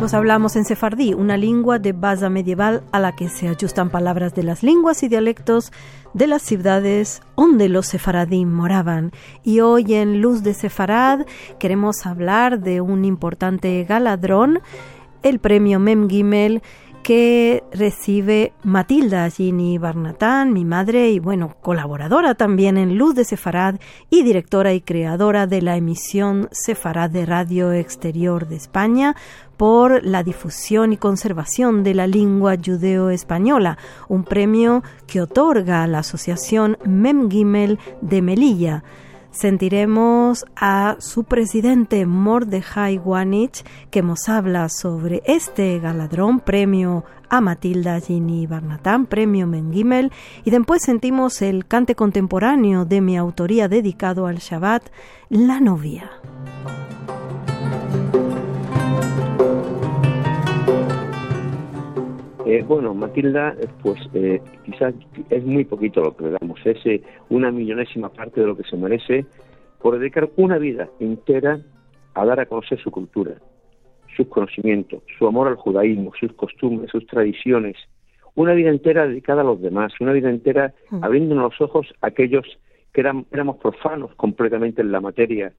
Pues hablamos en sefardí, una lengua de base medieval a la que se ajustan palabras de las lenguas y dialectos de las ciudades donde los sefaradí moraban. Y hoy en Luz de Sefarad queremos hablar de un importante galadrón, el premio Mem Gimel, que recibe Matilda Gini Barnatán, mi madre y bueno, colaboradora también en Luz de Sefarad y directora y creadora de la emisión Sefarad de Radio Exterior de España por la difusión y conservación de la lengua judeo-española, un premio que otorga la Asociación Mem Gimel de Melilla sentiremos a su presidente Mordejai Wanich que nos habla sobre este galadrón premio a Matilda Gini Barnatán, premio Mengimel, y después sentimos el cante contemporáneo de mi autoría dedicado al Shabbat, La novia. Eh, bueno, Matilda, pues eh, quizás es muy poquito lo que le damos, es eh, una millonésima parte de lo que se merece por dedicar una vida entera a dar a conocer su cultura, sus conocimientos, su amor al judaísmo, sus costumbres, sus tradiciones, una vida entera dedicada a los demás, una vida entera mm. abriéndonos los ojos a aquellos que éramos profanos completamente en la materia,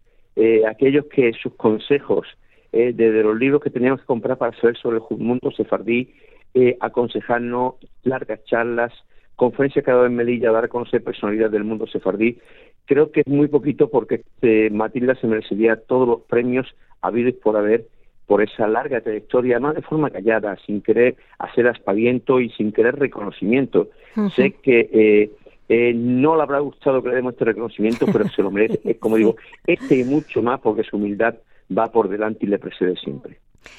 aquellos que sus consejos, desde los libros que teníamos que comprar para saber sobre el mundo sefardí, eh, aconsejarnos largas charlas, conferencias cada vez en Melilla, dar a conocer personalidades del mundo sefardí. Creo que es muy poquito porque eh, Matilda se merecería todos los premios habidos por haber por esa larga trayectoria, no de forma callada, sin querer hacer aspaviento y sin querer reconocimiento. Sé que eh, eh, no le habrá gustado que le demos este reconocimiento, pero se lo merece. Como digo, este y mucho más porque su humildad va por delante y le precede siempre.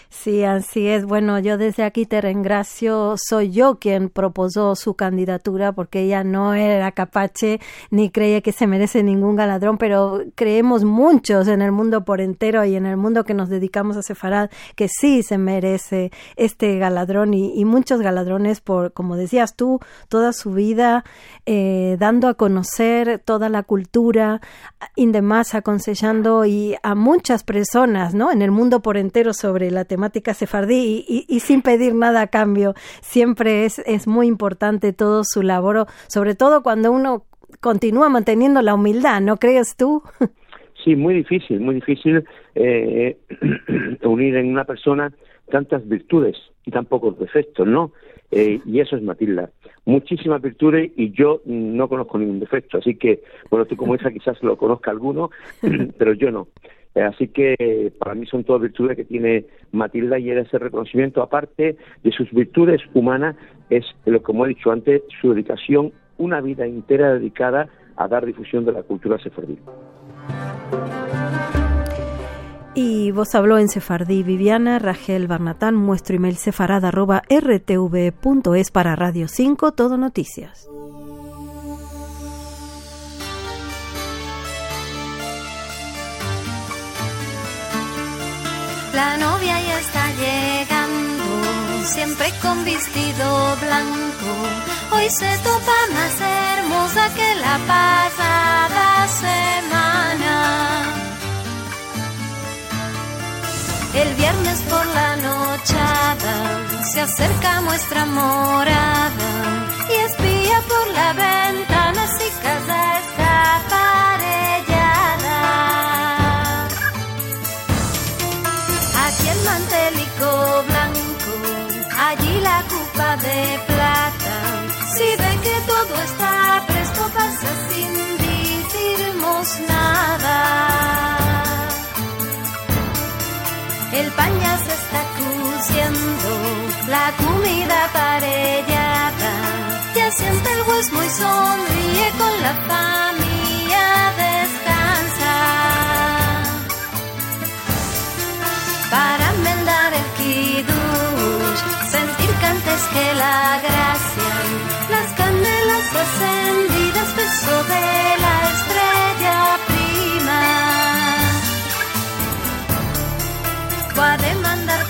Sí, así es. Bueno, yo desde aquí te reengracio. Soy yo quien propuso su candidatura porque ella no era capache ni creía que se merece ningún galadrón, pero creemos muchos en el mundo por entero y en el mundo que nos dedicamos a Sefarad que sí se merece este galadrón y, muchos galadrones por, como decías tú, toda su vida eh, dando a conocer toda la cultura, indemás aconsejando y a muchas personas, ¿no? En el mundo por entero sobre la temática sefardí y, sin pedir nada a cambio. Siempre es, es muy importante todo su labor, sobre todo cuando uno continúa manteniendo la humildad, ¿no crees tú? Sí, muy difícil, muy difícil eh, unir en una persona tantas virtudes y tan pocos defectos, ¿no? Eh, y eso es Matilda. Muchísimas virtudes y yo no conozco ningún defecto, así que, bueno, tú como hija quizás lo conozca alguno, pero yo no. Eh, así que para mí son todas virtudes que tiene Matilda y ese reconocimiento, aparte de sus virtudes humanas, es, lo como he dicho antes, su dedicación, una vida entera dedicada a dar difusión de la cultura sefardí. Y vos habló en sefardí Viviana Rachel Barnatán, muestro email sefarad arroba rtv.es para Radio 5, todo noticias. La novia ya está llegando, siempre con vestido blanco. Hoy se topa más hermosa que la pasada. Acerca nuestra morada y espía por la ventana si casa escapa. mantelico blanco, allí la copa de plata. Si ve que todo está presto, pasa sin decirnos nada. El paña se está la comida parellada. Ya siente el hueso y sonríe con la familia descansa. Para mendar el kiddush, sentir cantes que la gracia, las candelas encendidas, peso de la estrella prima. Va a demandar